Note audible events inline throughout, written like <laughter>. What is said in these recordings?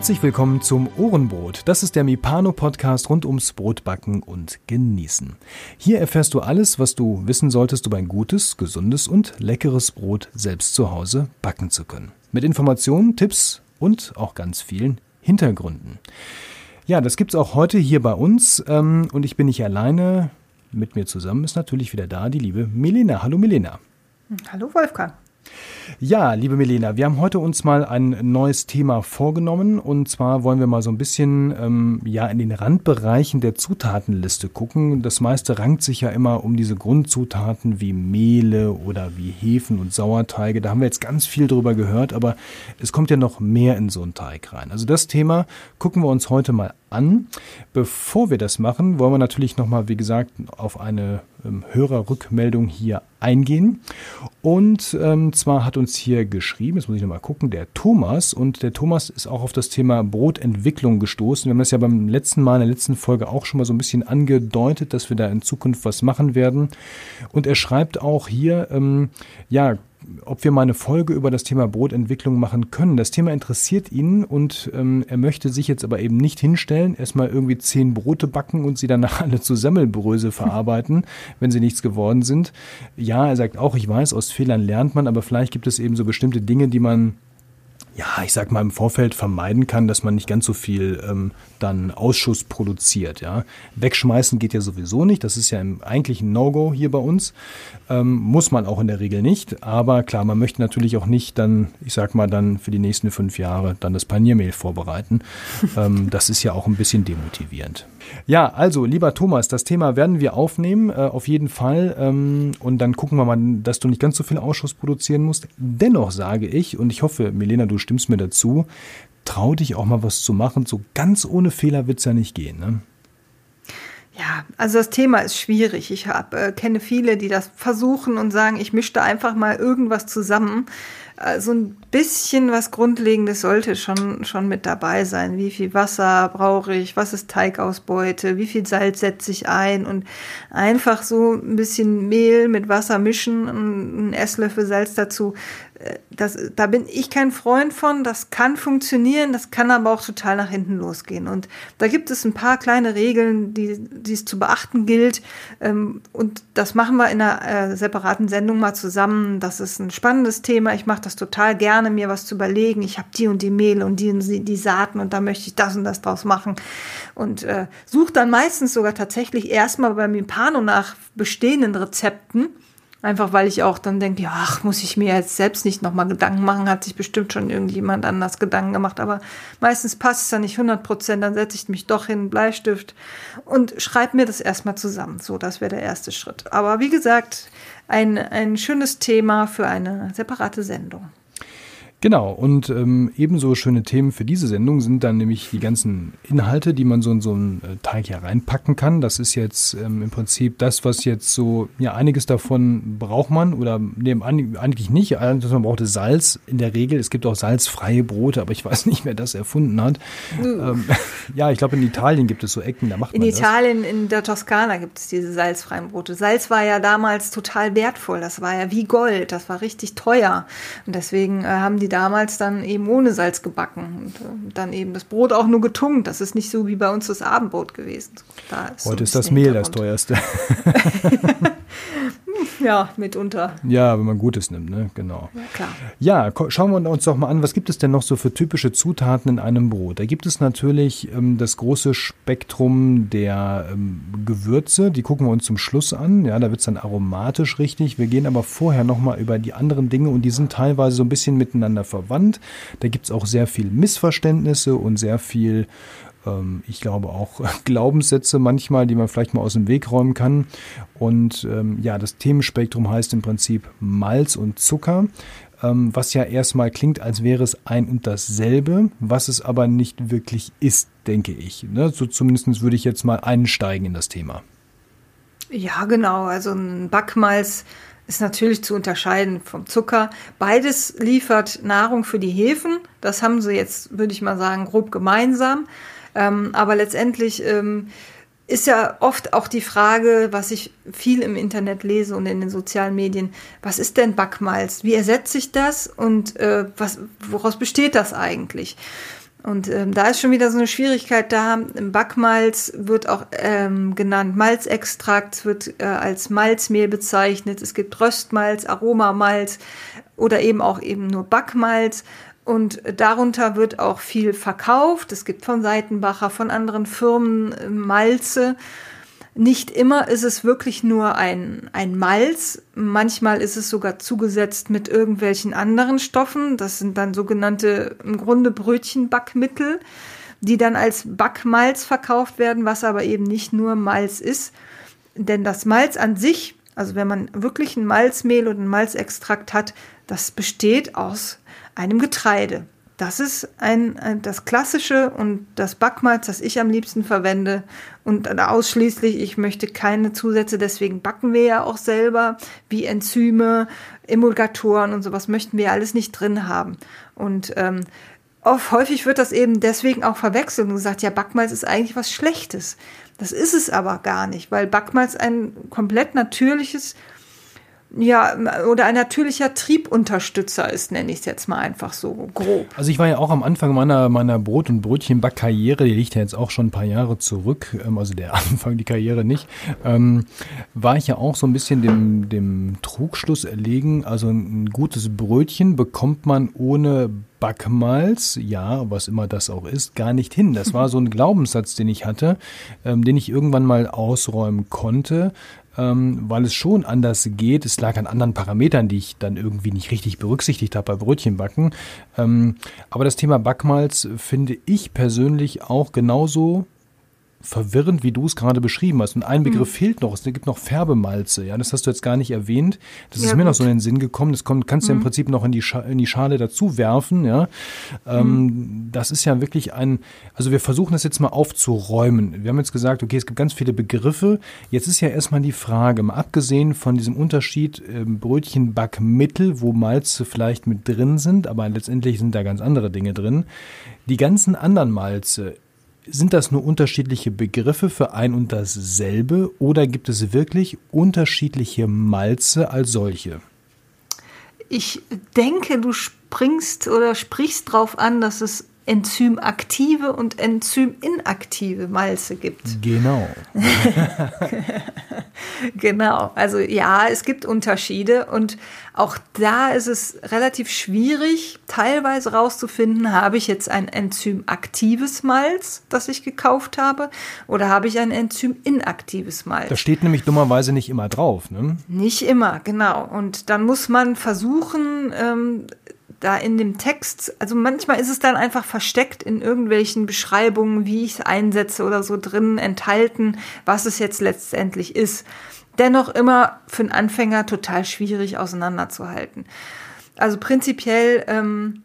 Herzlich willkommen zum Ohrenbrot. Das ist der Mipano-Podcast rund ums Brotbacken und Genießen. Hier erfährst du alles, was du wissen solltest, um ein gutes, gesundes und leckeres Brot selbst zu Hause backen zu können. Mit Informationen, Tipps und auch ganz vielen Hintergründen. Ja, das gibt's auch heute hier bei uns ähm, und ich bin nicht alleine. Mit mir zusammen ist natürlich wieder da die liebe Milena. Hallo Milena. Hallo Wolfgang. Ja, liebe Milena, wir haben heute uns mal ein neues Thema vorgenommen und zwar wollen wir mal so ein bisschen ähm, ja in den Randbereichen der Zutatenliste gucken. Das meiste rankt sich ja immer um diese Grundzutaten wie Mehle oder wie Hefen und Sauerteige. Da haben wir jetzt ganz viel drüber gehört, aber es kommt ja noch mehr in so einen Teig rein. Also das Thema gucken wir uns heute mal an. Bevor wir das machen, wollen wir natürlich nochmal, wie gesagt, auf eine ähm, Hörerrückmeldung hier eingehen. Und ähm, zwar hat uns hier geschrieben, jetzt muss ich nochmal gucken, der Thomas. Und der Thomas ist auch auf das Thema Brotentwicklung gestoßen. Wir haben das ja beim letzten Mal, in der letzten Folge auch schon mal so ein bisschen angedeutet, dass wir da in Zukunft was machen werden. Und er schreibt auch hier, ähm, ja, ob wir mal eine Folge über das Thema Brotentwicklung machen können. Das Thema interessiert ihn und ähm, er möchte sich jetzt aber eben nicht hinstellen, erstmal irgendwie zehn Brote backen und sie danach <laughs> alle zu Semmelbröse verarbeiten, wenn sie nichts geworden sind. Ja, er sagt auch, ich weiß, aus Fehlern lernt man, aber vielleicht gibt es eben so bestimmte Dinge, die man ja, ich sag mal, im Vorfeld vermeiden kann, dass man nicht ganz so viel ähm, dann Ausschuss produziert. Ja. Wegschmeißen geht ja sowieso nicht. Das ist ja im, eigentlich ein No-Go hier bei uns. Ähm, muss man auch in der Regel nicht. Aber klar, man möchte natürlich auch nicht dann, ich sag mal, dann für die nächsten fünf Jahre dann das Paniermehl vorbereiten. <laughs> ähm, das ist ja auch ein bisschen demotivierend. Ja, also, lieber Thomas, das Thema werden wir aufnehmen, äh, auf jeden Fall. Ähm, und dann gucken wir mal, dass du nicht ganz so viel Ausschuss produzieren musst. Dennoch sage ich, und ich hoffe, Milena, du stimmst mir dazu, trau dich auch mal was zu machen. So ganz ohne Fehler wird es ja nicht gehen. Ne? Ja, also das Thema ist schwierig. Ich hab, äh, kenne viele, die das versuchen und sagen, ich mische da einfach mal irgendwas zusammen. Äh, so ein bisschen was Grundlegendes sollte schon, schon mit dabei sein. Wie viel Wasser brauche ich? Was ist Teigausbeute? Wie viel Salz setze ich ein? Und einfach so ein bisschen Mehl mit Wasser mischen, einen Esslöffel Salz dazu das, da bin ich kein Freund von. Das kann funktionieren, das kann aber auch total nach hinten losgehen. Und da gibt es ein paar kleine Regeln, die, die es zu beachten gilt. Ähm, und das machen wir in einer äh, separaten Sendung mal zusammen. Das ist ein spannendes Thema. Ich mache das total gerne, mir was zu überlegen. Ich habe die und die Mehl und die und die Saaten und da möchte ich das und das draus machen. Und äh, suche dann meistens sogar tatsächlich erstmal beim Impano nach bestehenden Rezepten Einfach weil ich auch dann denke, ja, ach, muss ich mir jetzt selbst nicht nochmal Gedanken machen, hat sich bestimmt schon irgendjemand anders Gedanken gemacht. Aber meistens passt es dann nicht 100 Prozent, dann setze ich mich doch hin, Bleistift und schreibe mir das erstmal zusammen. So, das wäre der erste Schritt. Aber wie gesagt, ein, ein schönes Thema für eine separate Sendung. Genau, und ähm, ebenso schöne Themen für diese Sendung sind dann nämlich die ganzen Inhalte, die man so in so einen äh, Teig hier reinpacken kann. Das ist jetzt ähm, im Prinzip das, was jetzt so, ja, einiges davon braucht man oder nee, eigentlich nicht. Also man braucht Salz in der Regel. Es gibt auch salzfreie Brote, aber ich <laughs> weiß nicht, wer das erfunden hat. Ähm, <laughs> ja, ich glaube, in Italien gibt es so Ecken, da macht in man Italien, das. In Italien, in der Toskana gibt es diese salzfreien Brote. Salz war ja damals total wertvoll. Das war ja wie Gold. Das war richtig teuer. Und deswegen äh, haben die damals dann eben ohne Salz gebacken und äh, dann eben das Brot auch nur getunkt. Das ist nicht so wie bei uns das Abendbrot gewesen. Da ist Heute so ist das Mehl das teuerste. <laughs> <laughs> ja, mitunter. Ja, wenn man Gutes nimmt, ne? Genau. Ja, klar. Ja, schauen wir uns doch mal an, was gibt es denn noch so für typische Zutaten in einem Brot? Da gibt es natürlich ähm, das große Spektrum der ähm, Gewürze, die gucken wir uns zum Schluss an. Ja, da wird es dann aromatisch richtig. Wir gehen aber vorher nochmal über die anderen Dinge und die sind teilweise so ein bisschen miteinander verwandt. Da gibt es auch sehr viel Missverständnisse und sehr viel ähm, ich glaube auch <laughs> Glaubenssätze manchmal, die man vielleicht mal aus dem Weg räumen kann. Und ähm, ja, das Themenspektrum heißt im Prinzip Malz und Zucker, ähm, was ja erstmal klingt, als wäre es ein und dasselbe, was es aber nicht wirklich ist, denke ich. Ne? So zumindest würde ich jetzt mal einsteigen in das Thema. Ja, genau. Also ein Backmalz ist natürlich zu unterscheiden vom Zucker. Beides liefert Nahrung für die Hefen. Das haben sie jetzt, würde ich mal sagen, grob gemeinsam. Ähm, aber letztendlich ähm, ist ja oft auch die Frage, was ich viel im Internet lese und in den sozialen Medien, was ist denn Backmalz? Wie ersetze ich das und äh, was, woraus besteht das eigentlich? Und ähm, da ist schon wieder so eine Schwierigkeit da. Backmalz wird auch ähm, genannt Malzextrakt, wird äh, als Malzmehl bezeichnet. Es gibt Röstmalz, Aromamalz oder eben auch eben nur Backmalz. Und darunter wird auch viel verkauft. Es gibt von Seitenbacher, von anderen Firmen äh, Malze. Nicht immer ist es wirklich nur ein, ein Malz. Manchmal ist es sogar zugesetzt mit irgendwelchen anderen Stoffen. Das sind dann sogenannte im Grunde Brötchenbackmittel, die dann als Backmalz verkauft werden, was aber eben nicht nur Malz ist. Denn das Malz an sich, also wenn man wirklich ein Malzmehl und ein Malzextrakt hat, das besteht aus einem Getreide. Das ist ein, ein, das klassische und das Backmalz, das ich am liebsten verwende. Und ausschließlich, ich möchte keine Zusätze, deswegen backen wir ja auch selber, wie Enzyme, Emulgatoren und sowas möchten wir alles nicht drin haben. Und ähm, oft, häufig wird das eben deswegen auch verwechselt und gesagt, ja, Backmalz ist eigentlich was Schlechtes. Das ist es aber gar nicht, weil Backmalz ein komplett natürliches ja, oder ein natürlicher Triebunterstützer ist, nenne ich es jetzt mal einfach so grob. Also ich war ja auch am Anfang meiner, meiner Brot- und Brötchenbackkarriere, die liegt ja jetzt auch schon ein paar Jahre zurück, ähm, also der <laughs> Anfang, die Karriere nicht, ähm, war ich ja auch so ein bisschen dem, dem Trugschluss erlegen, also ein gutes Brötchen bekommt man ohne Backmalz, ja, was immer das auch ist, gar nicht hin. Das war so ein <laughs> Glaubenssatz, den ich hatte, ähm, den ich irgendwann mal ausräumen konnte ähm, weil es schon anders geht. Es lag an anderen Parametern, die ich dann irgendwie nicht richtig berücksichtigt habe bei Brötchenbacken. Ähm, aber das Thema Backmalz finde ich persönlich auch genauso verwirrend, wie du es gerade beschrieben hast. Und ein Begriff mhm. fehlt noch. Es gibt noch Färbemalze. Ja, das hast du jetzt gar nicht erwähnt. Das ja, ist mir gut. noch so in den Sinn gekommen. Das kommt, kannst du mhm. ja im. Prinzip noch in die, Scha in die Schale dazu werfen. Ja, ähm, mhm. das ist ja wirklich ein. Also wir versuchen das jetzt mal aufzuräumen. Wir haben jetzt gesagt, okay, es gibt ganz viele Begriffe. Jetzt ist ja erstmal die Frage, mal abgesehen von diesem Unterschied äh, Brötchenbackmittel, wo Malze vielleicht mit drin sind, aber letztendlich sind da ganz andere Dinge drin. Die ganzen anderen Malze sind das nur unterschiedliche Begriffe für ein und dasselbe oder gibt es wirklich unterschiedliche Malze als solche? Ich denke, du springst oder sprichst darauf an, dass es enzymaktive und enzyminaktive Malze gibt. Genau. <laughs> genau. Also ja, es gibt Unterschiede und auch da ist es relativ schwierig, teilweise rauszufinden, habe ich jetzt ein enzymaktives Malz, das ich gekauft habe, oder habe ich ein enzyminaktives Malz. Das steht nämlich dummerweise nicht immer drauf, ne? Nicht immer, genau. Und dann muss man versuchen, ähm, da in dem Text, also manchmal ist es dann einfach versteckt in irgendwelchen Beschreibungen, wie ich es einsetze oder so drin enthalten, was es jetzt letztendlich ist. Dennoch immer für einen Anfänger total schwierig auseinanderzuhalten. Also prinzipiell, ähm,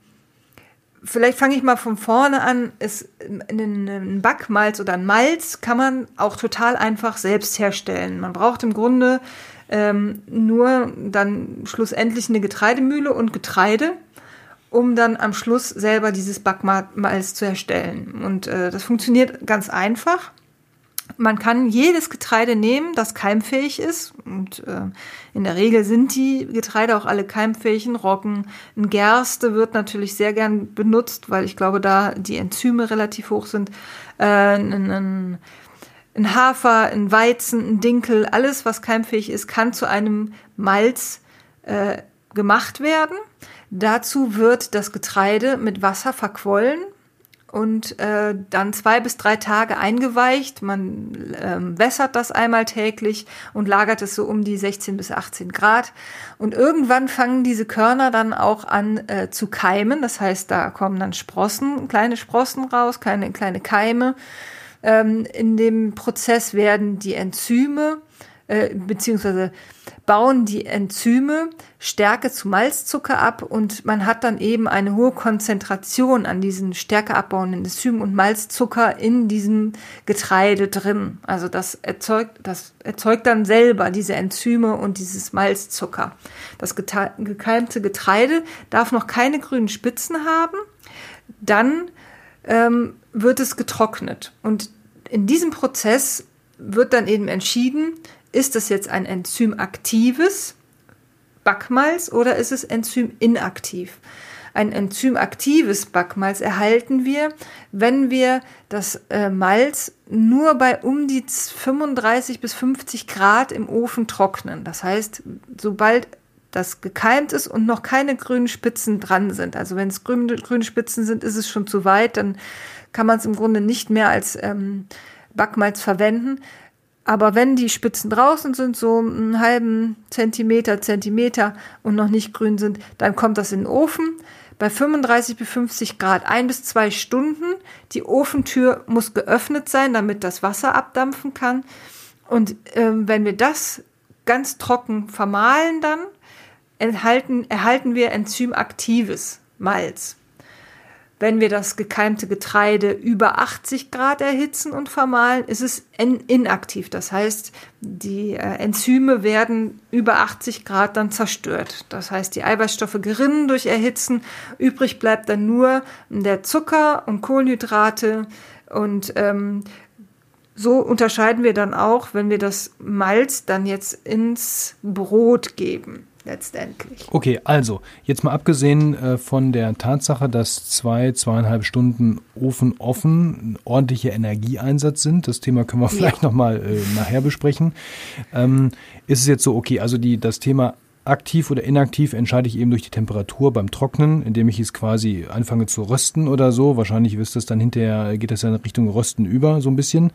vielleicht fange ich mal von vorne an, ist ein Backmalz oder ein Malz kann man auch total einfach selbst herstellen. Man braucht im Grunde ähm, nur dann schlussendlich eine Getreidemühle und Getreide um dann am Schluss selber dieses Backmalz zu erstellen. Und äh, das funktioniert ganz einfach. Man kann jedes Getreide nehmen, das keimfähig ist. Und äh, in der Regel sind die Getreide auch alle keimfähig. Ein Roggen, ein Gerste wird natürlich sehr gern benutzt, weil ich glaube, da die Enzyme relativ hoch sind. Äh, ein, ein, ein Hafer, ein Weizen, ein Dinkel, alles, was keimfähig ist, kann zu einem Malz äh, gemacht werden. Dazu wird das Getreide mit Wasser verquollen und äh, dann zwei bis drei Tage eingeweicht. Man ähm, wässert das einmal täglich und lagert es so um die 16 bis 18 Grad. Und irgendwann fangen diese Körner dann auch an äh, zu keimen. Das heißt, da kommen dann Sprossen, kleine Sprossen raus, kleine, kleine Keime. Ähm, in dem Prozess werden die Enzyme äh, beziehungsweise bauen die Enzyme Stärke zu Malzzucker ab und man hat dann eben eine hohe Konzentration an diesen stärkeabbauenden Enzymen und Malzzucker in diesem Getreide drin. Also das erzeugt, das erzeugt dann selber diese Enzyme und dieses Malzzucker. Das gekeimte Getreide darf noch keine grünen Spitzen haben. Dann ähm, wird es getrocknet und in diesem Prozess wird dann eben entschieden, ist das jetzt ein enzymaktives Backmalz oder ist es enzyminaktiv? ein enzymaktives Backmalz erhalten wir, wenn wir das äh, Malz nur bei um die 35 bis 50 Grad im Ofen trocknen. Das heißt, sobald das gekeimt ist und noch keine grünen Spitzen dran sind. Also wenn es grüne, grüne Spitzen sind, ist es schon zu weit, dann kann man es im Grunde nicht mehr als ähm, Backmalz verwenden. Aber wenn die Spitzen draußen sind, so einen halben Zentimeter, Zentimeter und noch nicht grün sind, dann kommt das in den Ofen bei 35 bis 50 Grad ein bis zwei Stunden. Die Ofentür muss geöffnet sein, damit das Wasser abdampfen kann. Und ähm, wenn wir das ganz trocken vermahlen dann, enthalten, erhalten wir enzymaktives Malz. Wenn wir das gekeimte Getreide über 80 Grad erhitzen und vermahlen, ist es inaktiv. Das heißt, die äh, Enzyme werden über 80 Grad dann zerstört. Das heißt, die Eiweißstoffe gerinnen durch Erhitzen. Übrig bleibt dann nur der Zucker und Kohlenhydrate. Und ähm, so unterscheiden wir dann auch, wenn wir das Malz dann jetzt ins Brot geben letztendlich. Okay, also jetzt mal abgesehen äh, von der Tatsache, dass zwei, zweieinhalb Stunden Ofen offen ordentlicher Energieeinsatz sind, das Thema können wir vielleicht ja. nochmal äh, nachher besprechen, ähm, ist es jetzt so, okay, also die, das Thema aktiv oder inaktiv entscheide ich eben durch die Temperatur beim Trocknen, indem ich es quasi anfange zu rösten oder so. Wahrscheinlich wirst es dann hinterher, geht das ja in Richtung Rösten über, so ein bisschen.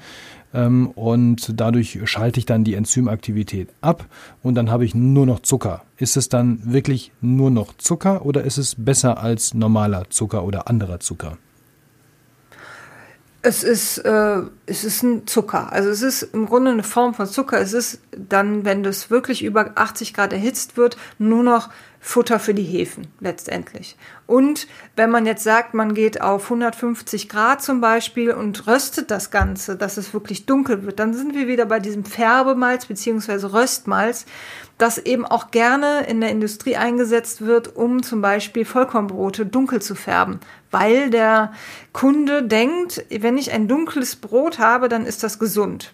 Ähm, und dadurch schalte ich dann die Enzymaktivität ab und dann habe ich nur noch Zucker. Ist es dann wirklich nur noch Zucker oder ist es besser als normaler Zucker oder anderer Zucker? Es ist, äh, es ist ein Zucker. Also es ist im Grunde eine Form von Zucker. Es ist dann, wenn das wirklich über 80 Grad erhitzt wird, nur noch Futter für die Hefen letztendlich. Und wenn man jetzt sagt, man geht auf 150 Grad zum Beispiel und röstet das Ganze, dass es wirklich dunkel wird, dann sind wir wieder bei diesem Färbemalz beziehungsweise Röstmalz, das eben auch gerne in der Industrie eingesetzt wird, um zum Beispiel Vollkornbrote dunkel zu färben, weil der Kunde denkt, wenn ich ein dunkles Brot habe, dann ist das gesund.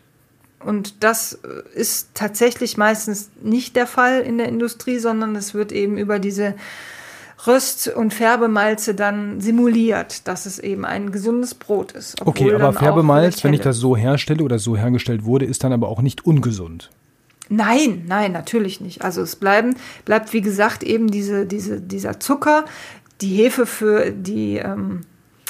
Und das äh, ist tatsächlich meistens nicht der Fall in der Industrie, sondern es wird eben über diese Röst- und Färbemalze dann simuliert, dass es eben ein gesundes Brot ist. Okay, aber Färbemalz, wenn ich das so herstelle oder so hergestellt wurde, ist dann aber auch nicht ungesund. Nein, nein, natürlich nicht. Also es bleiben, bleibt wie gesagt eben diese, diese, dieser Zucker, die Hefe für die ähm,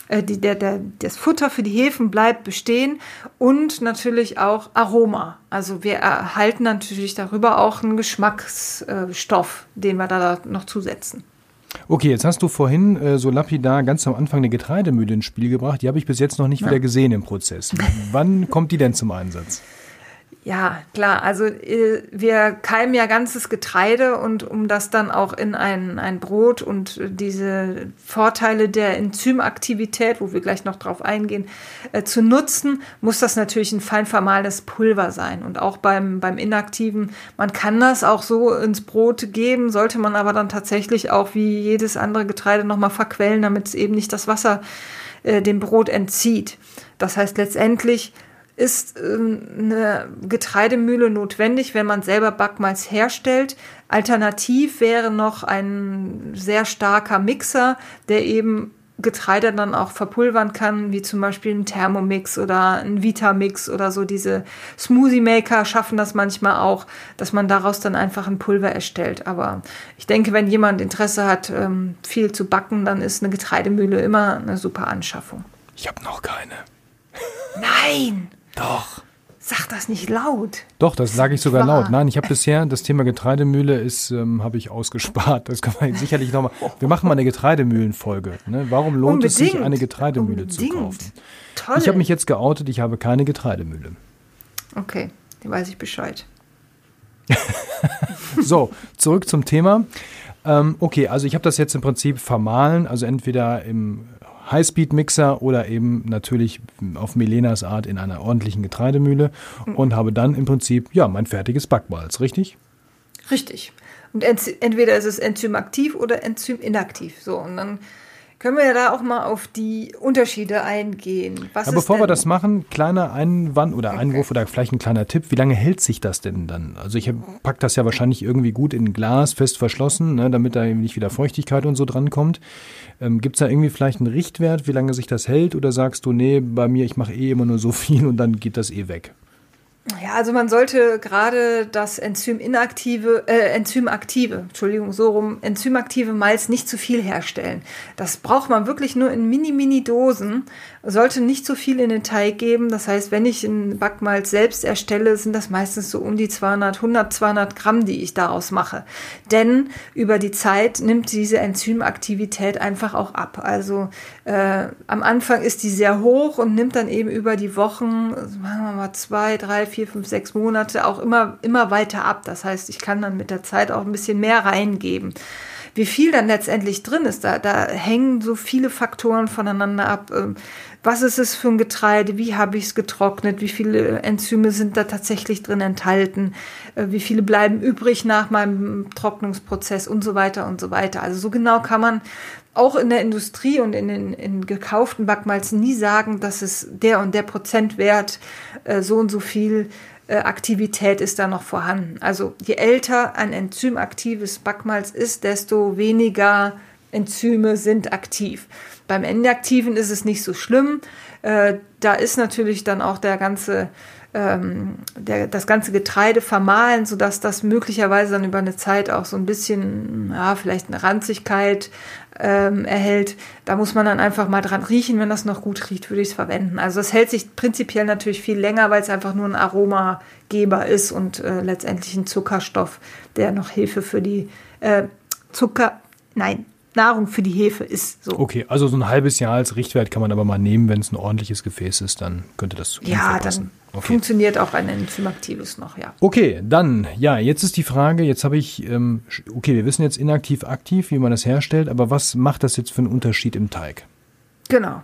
äh, die, der, der, das Futter für die Hefen bleibt bestehen und natürlich auch Aroma. Also wir erhalten natürlich darüber auch einen Geschmacksstoff, den wir da noch zusetzen. Okay, jetzt hast du vorhin äh, so lapidar ganz am Anfang eine Getreidemühle ins Spiel gebracht. Die habe ich bis jetzt noch nicht ja. wieder gesehen im Prozess. Wann kommt die denn zum Einsatz? Ja, klar. Also äh, wir keimen ja ganzes Getreide und um das dann auch in ein, ein Brot und diese Vorteile der Enzymaktivität, wo wir gleich noch drauf eingehen, äh, zu nutzen, muss das natürlich ein fein Pulver sein. Und auch beim, beim Inaktiven, man kann das auch so ins Brot geben, sollte man aber dann tatsächlich auch wie jedes andere Getreide nochmal verquellen, damit es eben nicht das Wasser äh, dem Brot entzieht. Das heißt letztendlich, ist ähm, eine Getreidemühle notwendig, wenn man selber Backmalz herstellt. Alternativ wäre noch ein sehr starker Mixer, der eben Getreide dann auch verpulvern kann, wie zum Beispiel ein Thermomix oder ein Vitamix oder so. Diese Smoothie Maker schaffen das manchmal auch, dass man daraus dann einfach ein Pulver erstellt. Aber ich denke, wenn jemand Interesse hat, ähm, viel zu backen, dann ist eine Getreidemühle immer eine super Anschaffung. Ich habe noch keine. Nein! Doch. Sag das nicht laut. Doch, das sage ich sogar Wahr. laut. Nein, ich habe bisher das Thema Getreidemühle ist ähm, habe ich ausgespart. Das kann man sicherlich nochmal. Wir machen mal eine Getreidemühlenfolge. Ne? Warum lohnt Unbedingt. es sich, eine Getreidemühle Unbedingt. zu kaufen? Toll. Ich habe mich jetzt geoutet. Ich habe keine Getreidemühle. Okay, dann weiß ich Bescheid. <laughs> so, zurück zum Thema. Ähm, okay, also ich habe das jetzt im Prinzip vermahlen, also entweder im Highspeed-Mixer oder eben natürlich auf Milenas Art in einer ordentlichen Getreidemühle mhm. und habe dann im Prinzip ja mein fertiges Backmalz, richtig? Richtig. Und entweder ist es enzymaktiv oder enzyminaktiv. So, und dann können wir ja da auch mal auf die Unterschiede eingehen. Was ja, bevor wir das machen, kleiner Einwand oder okay. Einwurf oder vielleicht ein kleiner Tipp. Wie lange hält sich das denn dann? Also ich packe das ja wahrscheinlich irgendwie gut in ein Glas, fest verschlossen, ne, damit da eben nicht wieder Feuchtigkeit und so drankommt. Ähm, Gibt es da irgendwie vielleicht einen Richtwert, wie lange sich das hält? Oder sagst du, nee, bei mir, ich mache eh immer nur so viel und dann geht das eh weg? Ja, also man sollte gerade das Enzyminaktive, äh, Enzymaktive, Entschuldigung, so rum, enzymaktive Malz nicht zu viel herstellen. Das braucht man wirklich nur in mini-mini-Dosen sollte nicht so viel in den Teig geben. Das heißt, wenn ich ein Backmalz selbst erstelle, sind das meistens so um die 200, 100, 200 Gramm, die ich daraus mache. Denn über die Zeit nimmt diese Enzymaktivität einfach auch ab. Also äh, am Anfang ist die sehr hoch und nimmt dann eben über die Wochen, machen wir mal zwei, drei, vier, fünf, sechs Monate auch immer, immer weiter ab. Das heißt, ich kann dann mit der Zeit auch ein bisschen mehr reingeben. Wie viel dann letztendlich drin ist, da, da hängen so viele Faktoren voneinander ab. Ähm, was ist es für ein Getreide, wie habe ich es getrocknet, wie viele Enzyme sind da tatsächlich drin enthalten, äh, wie viele bleiben übrig nach meinem Trocknungsprozess? Und so weiter und so weiter. Also so genau kann man auch in der Industrie und in den in gekauften Backmalzen nie sagen, dass es der und der Prozentwert äh, so und so viel äh, Aktivität ist da noch vorhanden. Also je älter ein enzymaktives Backmalz ist, desto weniger Enzyme sind aktiv. Beim Inaktiven ist es nicht so schlimm. Äh, da ist natürlich dann auch der ganze, ähm, der, das ganze Getreide vermahlen, sodass das möglicherweise dann über eine Zeit auch so ein bisschen, ja, vielleicht eine Ranzigkeit ähm, erhält. Da muss man dann einfach mal dran riechen. Wenn das noch gut riecht, würde ich es verwenden. Also es hält sich prinzipiell natürlich viel länger, weil es einfach nur ein Aromageber ist und äh, letztendlich ein Zuckerstoff, der noch Hilfe für die äh, Zucker, nein, Nahrung für die Hefe ist. So. Okay, also so ein halbes Jahr als Richtwert kann man aber mal nehmen, wenn es ein ordentliches Gefäß ist, dann könnte das Ja, dann okay. funktioniert auch ein enzymaktives noch, ja. Okay, dann, ja, jetzt ist die Frage, jetzt habe ich, ähm, okay, wir wissen jetzt inaktiv, aktiv, wie man das herstellt, aber was macht das jetzt für einen Unterschied im Teig? Genau.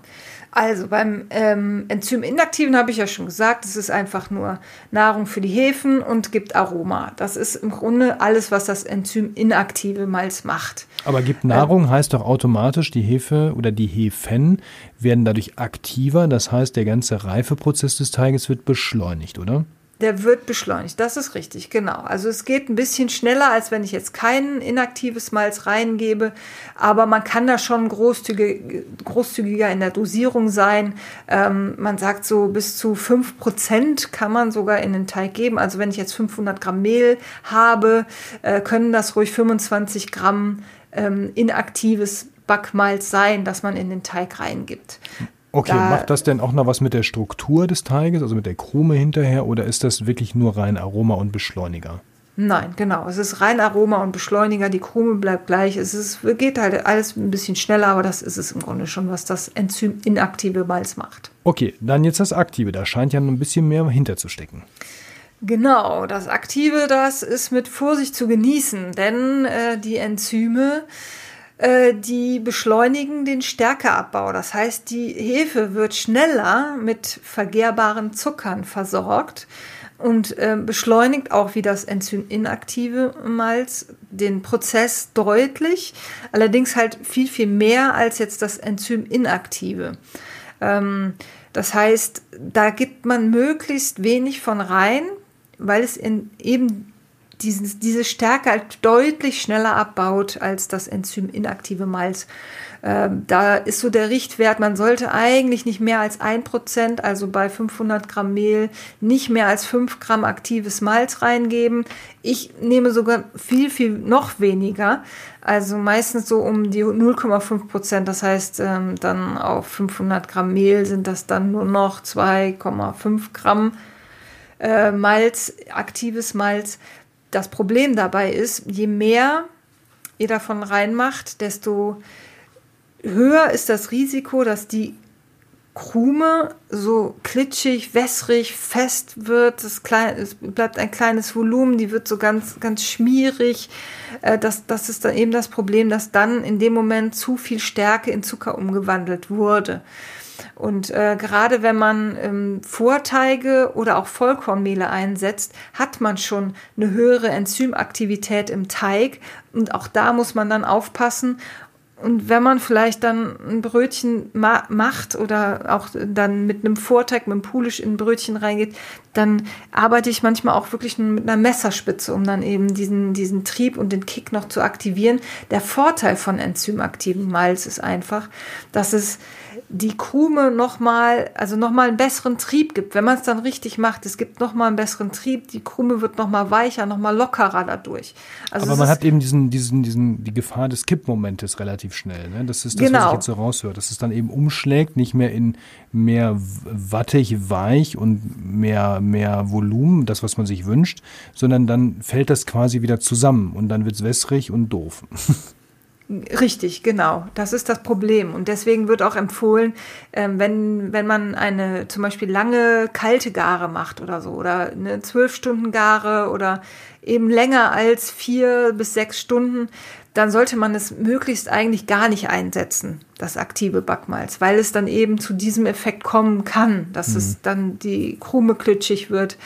Also beim ähm, Enzyminaktiven habe ich ja schon gesagt, es ist einfach nur Nahrung für die Hefen und gibt Aroma. Das ist im Grunde alles, was das Enzyminaktive Malz macht. Aber gibt Nahrung ähm, heißt doch automatisch, die Hefe oder die Hefen werden dadurch aktiver. Das heißt, der ganze Reifeprozess des Teiges wird beschleunigt, oder? Der wird beschleunigt, das ist richtig, genau. Also es geht ein bisschen schneller, als wenn ich jetzt kein inaktives Malz reingebe, aber man kann da schon großzügig, großzügiger in der Dosierung sein. Ähm, man sagt so bis zu fünf Prozent kann man sogar in den Teig geben. Also wenn ich jetzt 500 Gramm Mehl habe, äh, können das ruhig 25 Gramm ähm, inaktives Backmalz sein, das man in den Teig reingibt. Okay, da, macht das denn auch noch was mit der Struktur des Teiges, also mit der Krume hinterher, oder ist das wirklich nur rein Aroma und Beschleuniger? Nein, genau. Es ist rein Aroma und Beschleuniger. Die Krume bleibt gleich. Es ist, geht halt alles ein bisschen schneller, aber das ist es im Grunde schon, was das Enzym inaktive Malz macht. Okay, dann jetzt das Aktive. Da scheint ja noch ein bisschen mehr hinterzustecken. Genau, das Aktive, das ist mit Vorsicht zu genießen, denn äh, die Enzyme die beschleunigen den Stärkeabbau. Das heißt, die Hefe wird schneller mit vergehrbaren Zuckern versorgt und äh, beschleunigt auch wie das Enzym-inaktive Malz den Prozess deutlich, allerdings halt viel, viel mehr als jetzt das Enzym-inaktive. Ähm, das heißt, da gibt man möglichst wenig von rein, weil es eben diesen, diese Stärke halt deutlich schneller abbaut als das Enzym inaktive Malz. Ähm, da ist so der Richtwert, man sollte eigentlich nicht mehr als ein Prozent, also bei 500 Gramm Mehl nicht mehr als 5 Gramm aktives Malz reingeben. Ich nehme sogar viel, viel noch weniger, also meistens so um die 0,5 Prozent. Das heißt, ähm, dann auf 500 Gramm Mehl sind das dann nur noch 2,5 Gramm äh, Malz, aktives Malz. Das Problem dabei ist, je mehr ihr davon reinmacht, desto höher ist das Risiko, dass die Krume so klitschig, wässrig, fest wird. Es, bleibt ein kleines Volumen, die wird so ganz, ganz schmierig. Äh, das, das ist dann eben das Problem, dass dann in dem Moment zu viel Stärke in Zucker umgewandelt wurde. Und äh, gerade wenn man ähm, Vorteige oder auch Vollkornmehle einsetzt, hat man schon eine höhere Enzymaktivität im Teig. Und auch da muss man dann aufpassen. und wenn man vielleicht dann ein Brötchen ma macht oder auch dann mit einem Vorteig, mit einem Pulisch in ein Brötchen reingeht, dann arbeite ich manchmal auch wirklich nur mit einer Messerspitze, um dann eben diesen, diesen Trieb und den Kick noch zu aktivieren. Der Vorteil von enzymaktiven Malz ist einfach, dass es die Krume nochmal, also nochmal einen besseren Trieb gibt, wenn man es dann richtig macht. Es gibt nochmal einen besseren Trieb, die Krume wird nochmal weicher, nochmal lockerer dadurch. Also Aber man hat eben diesen, diesen, diesen, die Gefahr des Kippmomentes relativ schnell. Ne? Das ist das, genau. was ich jetzt so raushöre. Dass es dann eben umschlägt, nicht mehr in mehr wattig, weich und mehr, mehr Volumen, das, was man sich wünscht, sondern dann fällt das quasi wieder zusammen und dann wird es wässrig und doof. <laughs> Richtig, genau. Das ist das Problem. Und deswegen wird auch empfohlen, ähm, wenn, wenn man eine zum Beispiel lange kalte Gare macht oder so, oder eine zwölf Stunden Gare oder eben länger als vier bis sechs Stunden, dann sollte man es möglichst eigentlich gar nicht einsetzen, das aktive Backmalz, weil es dann eben zu diesem Effekt kommen kann, dass mhm. es dann die Krume klitschig wird.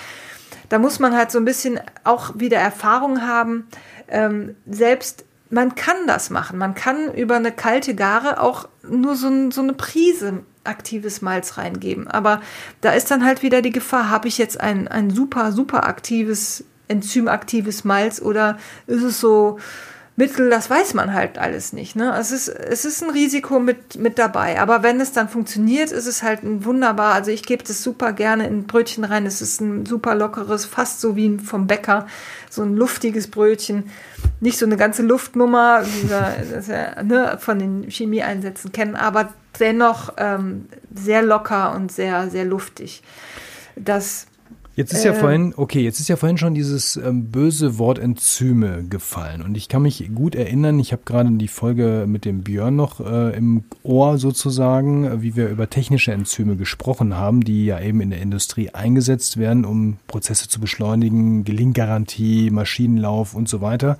Da muss man halt so ein bisschen auch wieder Erfahrung haben. Ähm, selbst man kann das machen. Man kann über eine kalte Gare auch nur so, so eine Prise aktives Malz reingeben. Aber da ist dann halt wieder die Gefahr, habe ich jetzt ein, ein super, super aktives, enzymaktives Malz oder ist es so, Mittel, das weiß man halt alles nicht. Ne? Es, ist, es ist ein Risiko mit, mit dabei. Aber wenn es dann funktioniert, ist es halt ein wunderbar. Also ich gebe das super gerne in Brötchen rein. Es ist ein super lockeres, fast so wie vom Bäcker. So ein luftiges Brötchen. Nicht so eine ganze Luftnummer, wie wir <laughs> ja, ne, von den Chemieeinsätzen kennen, aber dennoch ähm, sehr locker und sehr, sehr luftig. Das Jetzt ist ja äh, vorhin, okay, jetzt ist ja vorhin schon dieses ähm, böse Wort Enzyme gefallen. Und ich kann mich gut erinnern, ich habe gerade die Folge mit dem Björn noch äh, im Ohr sozusagen, wie wir über technische Enzyme gesprochen haben, die ja eben in der Industrie eingesetzt werden, um Prozesse zu beschleunigen, Gelinggarantie, Maschinenlauf und so weiter.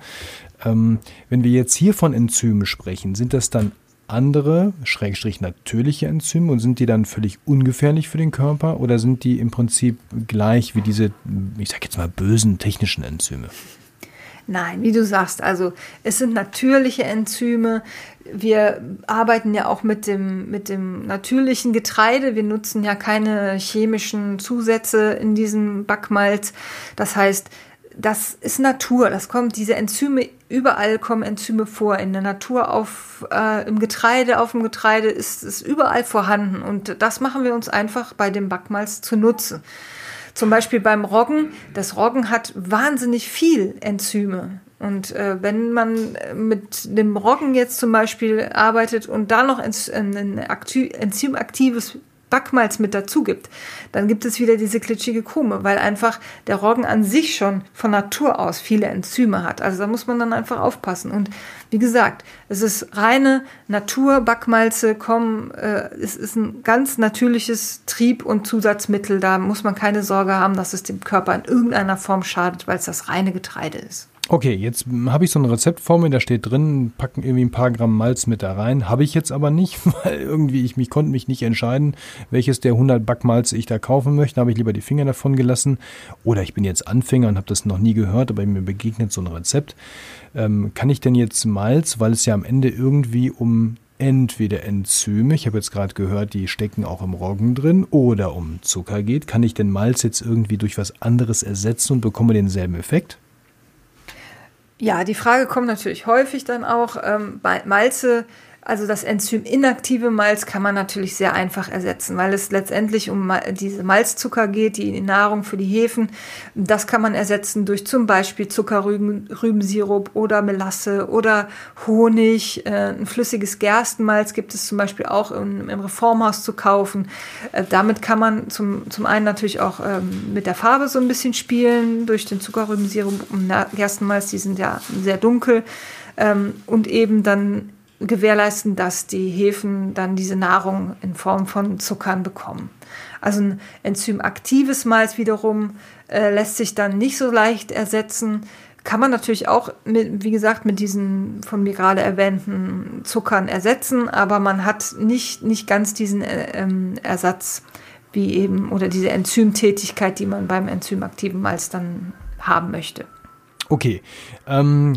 Ähm, wenn wir jetzt hier von Enzymen sprechen, sind das dann andere, schrägstrich natürliche Enzyme und sind die dann völlig ungefährlich für den Körper oder sind die im Prinzip gleich wie diese, ich sag jetzt mal, bösen technischen Enzyme? Nein, wie du sagst, also es sind natürliche Enzyme. Wir arbeiten ja auch mit dem, mit dem natürlichen Getreide. Wir nutzen ja keine chemischen Zusätze in diesem Backmalz. Das heißt, das ist Natur. Das kommt, diese Enzyme, überall kommen Enzyme vor. In der Natur, auf, äh, im Getreide, auf dem Getreide ist es überall vorhanden. Und das machen wir uns einfach bei dem Backmalz zunutze. Zum Beispiel beim Roggen. Das Roggen hat wahnsinnig viel Enzyme. Und äh, wenn man mit dem Roggen jetzt zum Beispiel arbeitet und da noch ein, ein enzymaktives Backmalz mit dazu gibt, dann gibt es wieder diese klitschige Krume, weil einfach der Roggen an sich schon von Natur aus viele Enzyme hat. Also da muss man dann einfach aufpassen. Und wie gesagt, es ist reine Natur, Backmalze kommen, äh, es ist ein ganz natürliches Trieb- und Zusatzmittel. Da muss man keine Sorge haben, dass es dem Körper in irgendeiner Form schadet, weil es das reine Getreide ist. Okay, jetzt habe ich so ein Rezept vor mir, da steht drin, packen irgendwie ein paar Gramm Malz mit da rein. Habe ich jetzt aber nicht, <laughs> weil irgendwie ich mich konnte mich nicht entscheiden, welches der 100 Backmalz ich da kaufen möchte. Habe ich lieber die Finger davon gelassen. Oder ich bin jetzt Anfänger und habe das noch nie gehört, aber mir begegnet so ein Rezept. Ähm, kann ich denn jetzt Malz, weil es ja am Ende irgendwie um entweder Enzyme, ich habe jetzt gerade gehört, die stecken auch im Roggen drin, oder um Zucker geht, kann ich den Malz jetzt irgendwie durch was anderes ersetzen und bekomme denselben Effekt? Ja, die Frage kommt natürlich häufig dann auch. Ähm, Malze also das Enzym inaktive Malz kann man natürlich sehr einfach ersetzen, weil es letztendlich um diese Malzzucker geht, die Nahrung für die Hefen. Das kann man ersetzen durch zum Beispiel Zuckerrübensirup oder Melasse oder Honig. Äh, ein flüssiges Gerstenmalz gibt es zum Beispiel auch im, im Reformhaus zu kaufen. Äh, damit kann man zum, zum einen natürlich auch ähm, mit der Farbe so ein bisschen spielen durch den Zuckerrübensirup und Gerstenmalz, die sind ja sehr dunkel. Ähm, und eben dann gewährleisten, dass die Hefen dann diese Nahrung in Form von Zuckern bekommen. Also ein enzymaktives Malz wiederum äh, lässt sich dann nicht so leicht ersetzen. Kann man natürlich auch, mit, wie gesagt, mit diesen von mir gerade erwähnten Zuckern ersetzen, aber man hat nicht, nicht ganz diesen äh, ähm, Ersatz wie eben oder diese Enzymtätigkeit, die man beim enzymaktiven Malz dann haben möchte. Okay. Ähm,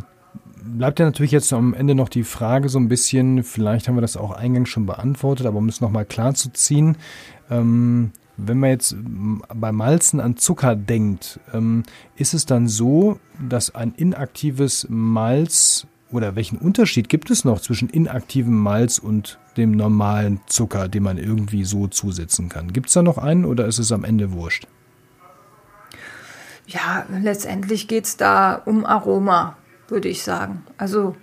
bleibt ja natürlich jetzt am Ende noch die Frage so ein bisschen, vielleicht haben wir das auch eingangs schon beantwortet, aber um es nochmal klar zu ziehen, ähm, wenn man jetzt bei Malzen an Zucker denkt, ähm, ist es dann so, dass ein inaktives Malz oder welchen Unterschied gibt es noch zwischen inaktivem Malz und dem normalen Zucker, den man irgendwie so zusetzen kann? Gibt es da noch einen oder ist es am Ende wurscht? Ja, letztendlich geht es da um Aroma, würde ich sagen. Also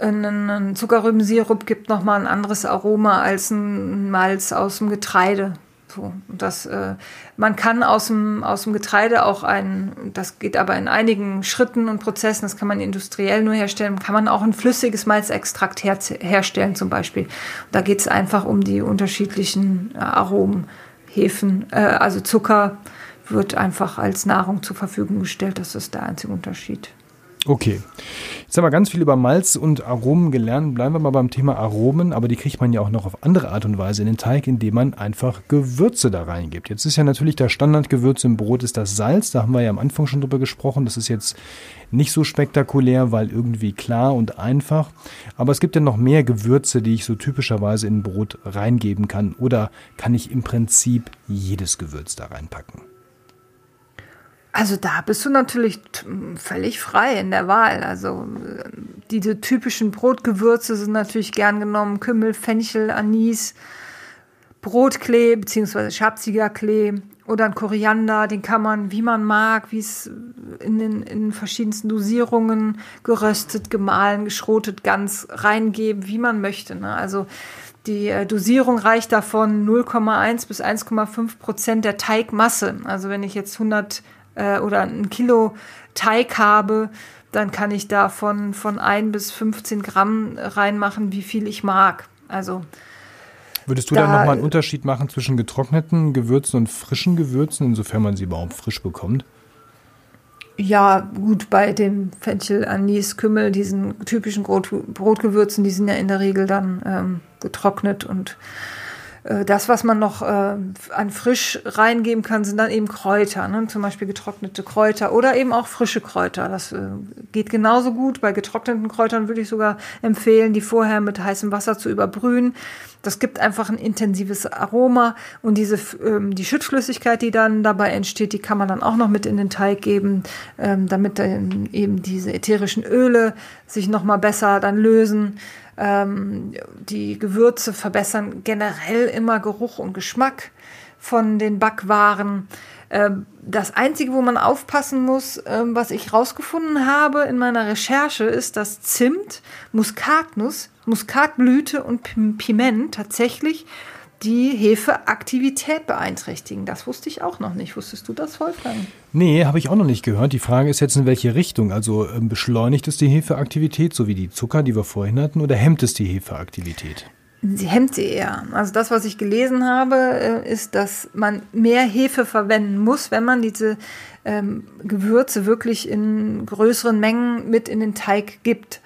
ein Zuckerrübensirup gibt nochmal ein anderes Aroma als ein Malz aus dem Getreide. So, das, äh, man kann aus dem, aus dem Getreide auch ein, das geht aber in einigen Schritten und Prozessen, das kann man industriell nur herstellen, kann man auch ein flüssiges Malzextrakt her, herstellen zum Beispiel. Da geht es einfach um die unterschiedlichen äh, Aromen, Hefen, äh, also Zucker wird einfach als Nahrung zur Verfügung gestellt. Das ist der einzige Unterschied. Okay. Jetzt haben wir ganz viel über Malz und Aromen gelernt. Bleiben wir mal beim Thema Aromen, aber die kriegt man ja auch noch auf andere Art und Weise in den Teig, indem man einfach Gewürze da reingibt. Jetzt ist ja natürlich der Standardgewürz im Brot ist das Salz. Da haben wir ja am Anfang schon drüber gesprochen. Das ist jetzt nicht so spektakulär, weil irgendwie klar und einfach. Aber es gibt ja noch mehr Gewürze, die ich so typischerweise in Brot reingeben kann. Oder kann ich im Prinzip jedes Gewürz da reinpacken? Also da bist du natürlich völlig frei in der Wahl. Also diese typischen Brotgewürze sind natürlich gern genommen. Kümmel, Fenchel, Anis, Brotklee bzw. Schabzigerklee oder ein Koriander, den kann man, wie man mag, wie es in den in verschiedensten Dosierungen geröstet, gemahlen, geschrotet, ganz reingeben, wie man möchte. Ne? Also die äh, Dosierung reicht davon 0,1 bis 1,5 Prozent der Teigmasse. Also wenn ich jetzt 100 äh, oder ein Kilo Teig habe, dann kann ich da von, von 1 bis 15 Gramm reinmachen, wie viel ich mag. Also Würdest du da, da nochmal einen Unterschied machen zwischen getrockneten Gewürzen und frischen Gewürzen, insofern man sie überhaupt frisch bekommt? Ja, gut, bei dem Fenchel, Anis, Kümmel, diesen typischen Brot, Brotgewürzen, die sind ja in der Regel dann ähm, getrocknet und das, was man noch äh, an frisch reingeben kann, sind dann eben Kräuter, ne? zum Beispiel getrocknete Kräuter oder eben auch frische Kräuter. Das äh, geht genauso gut. Bei getrockneten Kräutern würde ich sogar empfehlen, die vorher mit heißem Wasser zu überbrühen. Das gibt einfach ein intensives Aroma und diese ähm, die Schüttflüssigkeit, die dann dabei entsteht, die kann man dann auch noch mit in den Teig geben, ähm, damit dann eben diese ätherischen Öle sich noch mal besser dann lösen. Ähm, die Gewürze verbessern generell immer Geruch und Geschmack von den Backwaren. Ähm, das Einzige, wo man aufpassen muss, ähm, was ich rausgefunden habe in meiner Recherche, ist, dass Zimt, Muskatnuss, Muskatblüte und Piment tatsächlich die Hefeaktivität beeinträchtigen. Das wusste ich auch noch nicht. Wusstest du das, Wolfgang? Nee, habe ich auch noch nicht gehört. Die Frage ist jetzt, in welche Richtung. Also ähm, beschleunigt es die Hefeaktivität, so wie die Zucker, die wir vorhin hatten, oder hemmt es die Hefeaktivität? Sie hemmt sie eher. Also das, was ich gelesen habe, äh, ist, dass man mehr Hefe verwenden muss, wenn man diese ähm, Gewürze wirklich in größeren Mengen mit in den Teig gibt.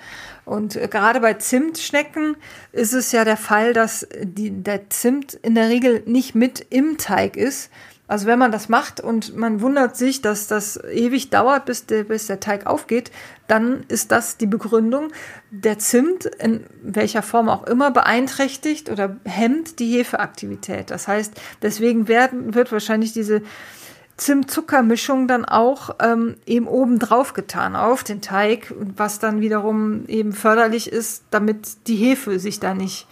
Und äh, gerade bei Zimtschnecken ist es ja der Fall, dass die, der Zimt in der Regel nicht mit im Teig ist. Also wenn man das macht und man wundert sich, dass das ewig dauert, bis der, bis der Teig aufgeht, dann ist das die Begründung. Der Zimt, in welcher Form auch immer, beeinträchtigt oder hemmt die Hefeaktivität. Das heißt, deswegen werden, wird wahrscheinlich diese Zimt-Zucker-Mischung dann auch ähm, eben oben drauf getan auf den Teig, was dann wiederum eben förderlich ist, damit die Hefe sich da nicht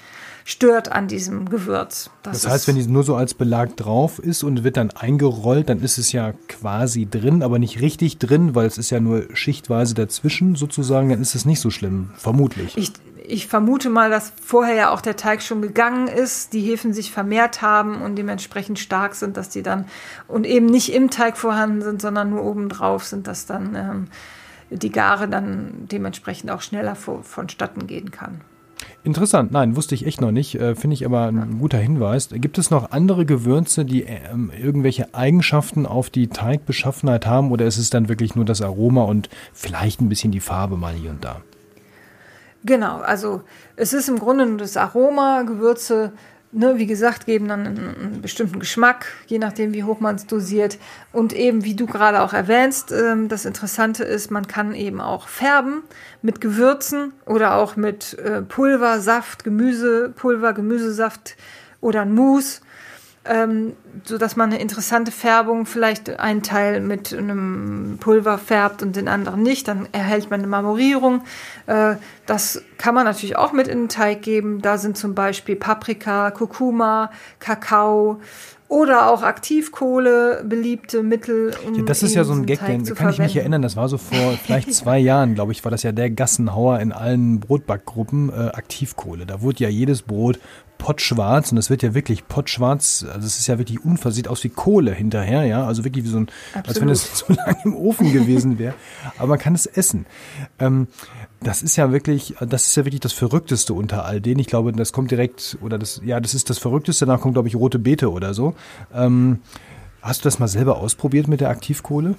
stört an diesem Gewürz. Das, das heißt, wenn die nur so als Belag drauf ist und wird dann eingerollt, dann ist es ja quasi drin, aber nicht richtig drin, weil es ist ja nur schichtweise dazwischen sozusagen, dann ist es nicht so schlimm, vermutlich. Ich, ich vermute mal, dass vorher ja auch der Teig schon gegangen ist, die Hefen sich vermehrt haben und dementsprechend stark sind, dass die dann und eben nicht im Teig vorhanden sind, sondern nur oben drauf sind, dass dann ähm, die Gare dann dementsprechend auch schneller vor, vonstatten gehen kann. Interessant, nein, wusste ich echt noch nicht, äh, finde ich aber ein ja. guter Hinweis. Gibt es noch andere Gewürze, die äh, irgendwelche Eigenschaften auf die Teigbeschaffenheit haben oder ist es dann wirklich nur das Aroma und vielleicht ein bisschen die Farbe mal hier und da? Genau, also es ist im Grunde nur das Aroma. Gewürze ne, wie gesagt, geben dann einen, bestimmten Geschmack, je nachdem, wie hoch man es dosiert. Und eben, wie du gerade auch erwähnst, ähm, das Interessante ist, man kann eben auch färben mit Gewürzen oder auch mit äh, Pulver, Saft, Gemüsepulver, Gemüsesaft oder Mousse ähm, so dass man eine interessante Färbung vielleicht einen Teil mit einem Pulver färbt und den anderen nicht. Dann erhält man eine Marmorierung. Äh, das kann man natürlich auch mit in den Teig geben. Da sind zum Beispiel Paprika, Kurkuma, Kakao, oder auch Aktivkohle, beliebte Mittel. Um ja, das ist ja so ein Gag, den kann ich mich erinnern. Das war so vor vielleicht zwei Jahren, glaube ich, war das ja der Gassenhauer in allen Brotbackgruppen, äh, Aktivkohle. Da wurde ja jedes Brot pottschwarz und es wird ja wirklich pottschwarz, also es ist ja wirklich unversieht aus wie Kohle hinterher, ja, also wirklich wie so ein, Absolut. als wenn es zu <laughs> lange im Ofen gewesen wäre, aber man kann es essen. Ähm, das ist ja wirklich, das ist ja wirklich das Verrückteste unter all denen. Ich glaube, das kommt direkt, oder das, ja, das ist das Verrückteste, danach kommt, glaube ich, rote Beete oder so. Ähm, hast du das mal selber ausprobiert mit der Aktivkohle?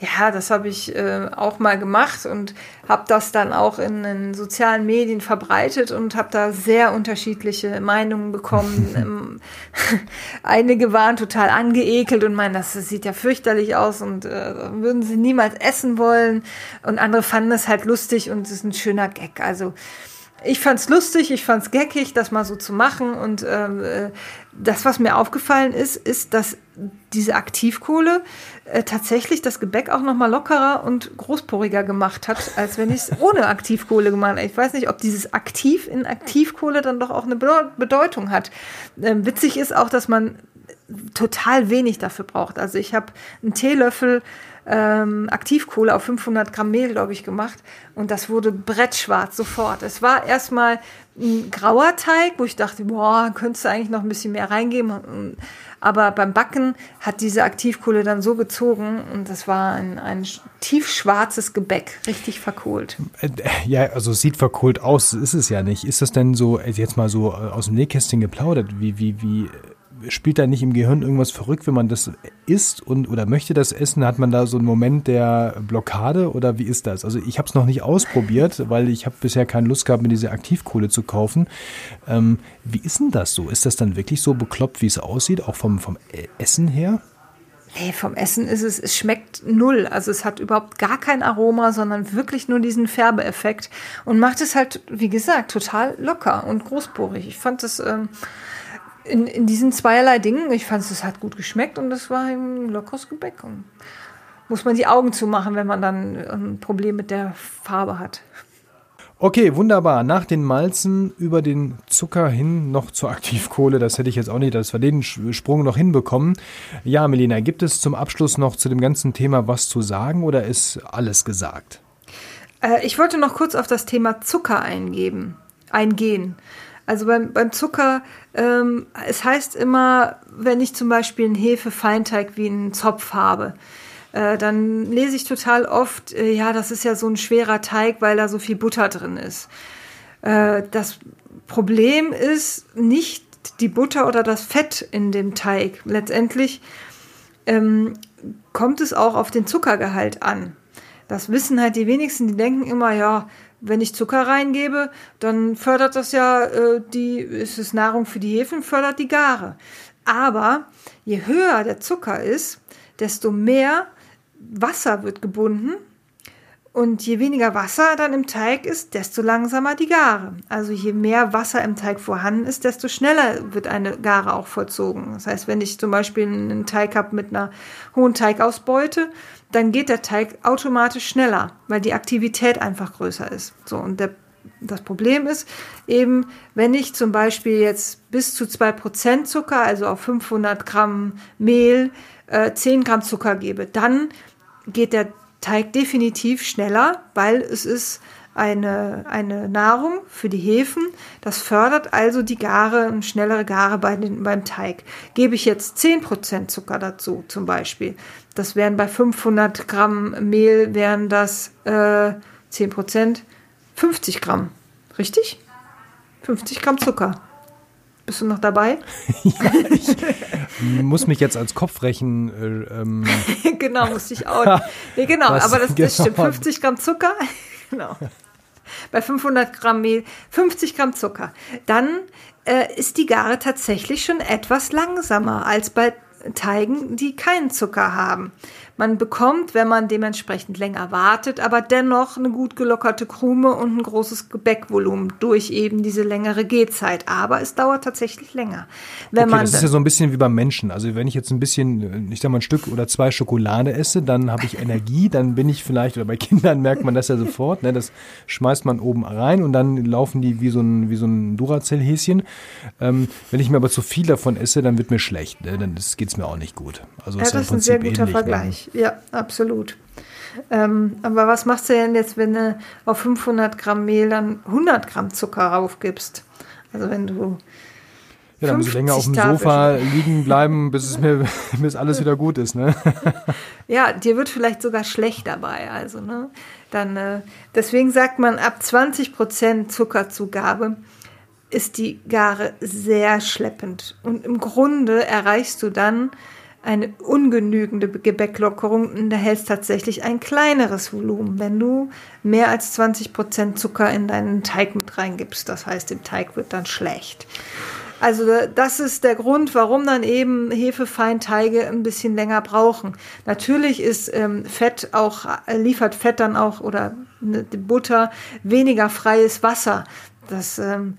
Ja, das habe ich äh, auch mal gemacht und habe das dann auch in den sozialen Medien verbreitet und habe da sehr unterschiedliche Meinungen bekommen. <laughs> Ähm, <laughs> einige waren total angeekelt und meinen, das sieht ja fürchterlich aus und äh, würden sie niemals essen wollen. Und andere fanden es halt lustig und es ist ein schöner Gag. Also ich fand's lustig, ich fand's geckig, das mal so zu machen. Und ähm, äh, das, was mir aufgefallen ist, ist, dass diese Aktivkohle äh, tatsächlich das Gebäck auch noch mal lockerer und großporiger gemacht hat, als wenn ich es <laughs> ohne Aktivkohle gemacht habe. Ich weiß nicht, ob dieses Aktiv in Aktivkohle dann doch auch eine Bedeutung hat. Ähm, witzig ist auch, dass man total wenig dafür braucht. Also ich habe einen Teelöffel ähm, Aktivkohle auf 500 Gramm Mehl, glaube ich, gemacht. Und das wurde brettschwarz sofort. Es war erstmal ein grauer Teig, wo ich dachte, boah, könntest du eigentlich noch ein bisschen mehr reingeben. Aber beim Backen hat diese Aktivkohle dann so gezogen und das war ein, ein tiefschwarzes Gebäck, richtig verkohlt. Äh, ja, also es sieht verkohlt aus, ist es ja nicht. Ist das denn so, jetzt mal so äh, aus dem Nähkästchen geplaudert, wie, wie, wie spielt da nicht im Gehirn irgendwas verrückt, wenn man das isst und oder möchte das essen? Hat man da so einen Moment der Blockade oder wie ist das? Also ich habe es noch nicht ausprobiert, weil ich habe bisher keine Lust gehabt, mir diese Aktivkohle zu kaufen. Ähm, wie ist denn das so? Ist das dann wirklich so bekloppt, wie es aussieht, auch vom, vom Essen her? Nee, vom Essen ist es, es schmeckt null. Also es hat überhaupt gar kein Aroma, sondern wirklich nur diesen Färbeeffekt und macht es halt, wie gesagt, total locker und großporig. Ich fand es ähm, in, in diesen zweierlei Dingen, ich fand es hat gut geschmeckt und es war ein lockeres Gebäck. Und muss man die Augen zumachen, wenn man dann ein Problem mit der Farbe hat. Okay, wunderbar. Nach den Malzen über den Zucker hin noch zur Aktivkohle. Das hätte ich jetzt auch nicht, dass wir den Sprung noch hinbekommen. Ja, Melina, gibt es zum Abschluss noch zu dem ganzen Thema was zu sagen oder ist alles gesagt? Äh, ich wollte noch kurz auf das Thema Zucker eingeben, eingehen. Also beim, beim Zucker, ähm, es heißt immer, wenn ich zum Beispiel einen Hefefeinteig wie einen Zopf habe, äh, dann lese ich total oft, äh, ja, das ist ja so ein schwerer Teig, weil da so viel Butter drin ist. Äh, das Problem ist nicht die Butter oder das Fett in dem Teig. Letztendlich ähm, kommt es auch auf den Zuckergehalt an. Das wissen halt die wenigsten, die denken immer, ja, wenn ich Zucker reingebe, dann fördert das ja äh, die, ist es Nahrung für die Hefen, fördert die Gare. Aber je höher der Zucker ist, desto mehr Wasser wird gebunden und je weniger Wasser dann im Teig ist, desto langsamer die Gare. Also je mehr Wasser im Teig vorhanden ist, desto schneller wird eine Gare auch vollzogen. Das heißt, wenn ich zum Beispiel einen Teig habe mit einer hohen Teigausbeute, dann geht der Teig automatisch schneller, weil die Aktivität einfach größer ist. So, und der, das Problem ist eben, wenn ich zum Beispiel jetzt bis zu 2% Zucker, also auf 500 Gramm Mehl, äh, 10 Gramm Zucker gebe, dann geht der Teig definitiv schneller, weil es ist eine, eine Nahrung für die Hefen. Das fördert also die Gare, eine schnellere Gare bei den, beim Teig. Gebe ich jetzt 10% Zucker dazu zum Beispiel, das wären bei 500 Gramm Mehl, wären das äh, 10%, 50 Gramm. Richtig? 50 Gramm Zucker. Bist du noch dabei? <laughs> ja, ich muss mich jetzt als Kopfrechen. Äh, ähm. <laughs> genau, musste ich auch. Nee, genau, Was, aber das, genau. das stimmt. 50 Gramm Zucker. <laughs> genau. Bei 500 Gramm Mehl 50 Gramm Zucker. Dann äh, ist die Gare tatsächlich schon etwas langsamer als bei Teigen, die keinen Zucker haben. Man bekommt, wenn man dementsprechend länger wartet, aber dennoch eine gut gelockerte Krume und ein großes Gebäckvolumen durch eben diese längere Gehzeit. Aber es dauert tatsächlich länger. Wenn okay, man das ist ja so ein bisschen wie beim Menschen. Also wenn ich jetzt ein bisschen, ich sag mal ein Stück oder zwei Schokolade esse, dann habe ich <laughs> Energie, dann bin ich vielleicht, oder bei Kindern merkt man das ja sofort, ne, das schmeißt man oben rein und dann laufen die wie so ein, wie so ein Duracell-Häschen. Ähm, wenn ich mir aber zu viel davon esse, dann wird mir schlecht. Ne? Dann geht es mir auch nicht gut. Also ja, ist das ist ein sehr guter ähnlich, ne? Ja, absolut. Ähm, aber was machst du denn jetzt, wenn du auf 500 Gramm Mehl dann 100 Gramm Zucker raufgibst? Also wenn du ja, dann muss ich länger auf dem Sofa liegen bleiben, bis es mir <laughs> bis alles wieder gut ist, ne? <laughs> ja, dir wird vielleicht sogar schlecht dabei, also ne? Dann äh, deswegen sagt man ab 20 Prozent Zuckerzugabe ist die Gare sehr schleppend und im Grunde erreichst du dann eine ungenügende Gebäcklockerung erhältst tatsächlich ein kleineres Volumen, wenn du mehr als 20 Prozent Zucker in deinen Teig mit reingibst. Das heißt, im Teig wird dann schlecht. Also das ist der Grund, warum dann eben Hefefeinteige ein bisschen länger brauchen. Natürlich ist ähm, Fett auch liefert Fett dann auch oder ne, Butter weniger freies Wasser. Das ähm,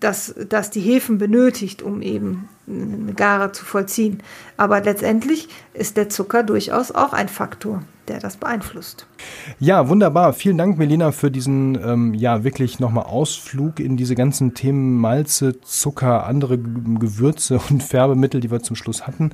das, das die Hefen benötigt, um eben eine Gare zu vollziehen. Aber letztendlich ist der Zucker durchaus auch ein Faktor der das beeinflusst. Ja, wunderbar. Vielen Dank, Melina, für diesen ähm, ja wirklich nochmal Ausflug in diese ganzen Themen Malze, Zucker, andere Gewürze und Färbemittel, die wir zum Schluss hatten.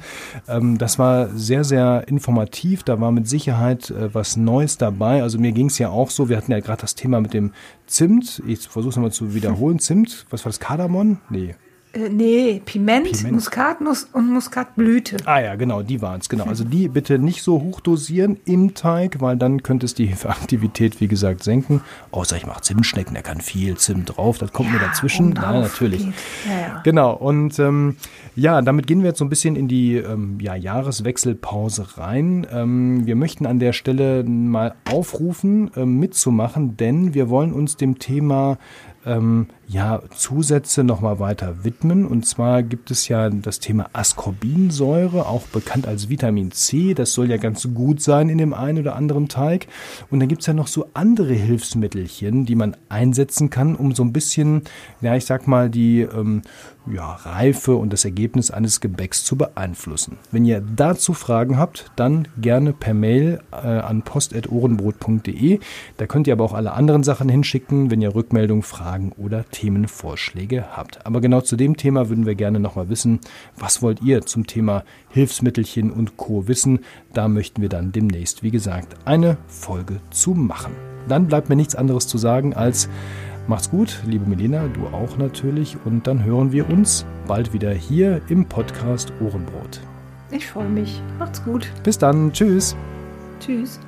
Ähm, das war sehr, sehr informativ. Da war mit Sicherheit äh, was Neues dabei. Also mir ging es ja auch so. Wir hatten ja gerade das Thema mit dem Zimt. Ich versuche es nochmal zu wiederholen. Zimt, was war das? Kardamom? Nee. Äh, nee, Piment, Piment, Muskatnuss und Muskatblüte. Ah ja, genau, die waren es, genau. Also die bitte nicht so hoch dosieren im Teig, weil dann könnte es die Aktivität, wie gesagt, senken. Außer ich mache Zimtschnecken, da kann viel Zimt drauf, das kommt ja, mir dazwischen. Ja, natürlich. Ja, ja. Genau, und ähm, ja, damit gehen wir jetzt so ein bisschen in die ähm, ja, Jahreswechselpause rein. Ähm, wir möchten an der Stelle mal aufrufen, äh, mitzumachen, denn wir wollen uns dem Thema ähm, ja, Zusätze nochmal weiter widmen. Und zwar gibt es ja das Thema Ascorbinsäure, auch bekannt als Vitamin C. Das soll ja ganz gut sein in dem einen oder anderen Teig. Und dann gibt es ja noch so andere Hilfsmittelchen, die man einsetzen kann, um so ein bisschen, ja, ich sag mal, die ähm, ja, Reife und das Ergebnis eines Gebäcks zu beeinflussen. Wenn ihr dazu Fragen habt, dann gerne per Mail äh, an post.ohrenbrot.de. Da könnt ihr aber auch alle anderen Sachen hinschicken, wenn ihr Rückmeldungen, Fragen oder Themenvorschläge habt. Aber genau zu dem Thema würden wir gerne nochmal wissen, was wollt ihr zum Thema Hilfsmittelchen und Co. wissen? Da möchten wir dann demnächst, wie gesagt, eine Folge zu machen. Dann bleibt mir nichts anderes zu sagen als Macht's gut, liebe Melina, du auch natürlich. Und dann hören wir uns bald wieder hier im Podcast Ohrenbrot. Ich freue mich. Macht's gut. Bis dann. Tschüss. Tschüss.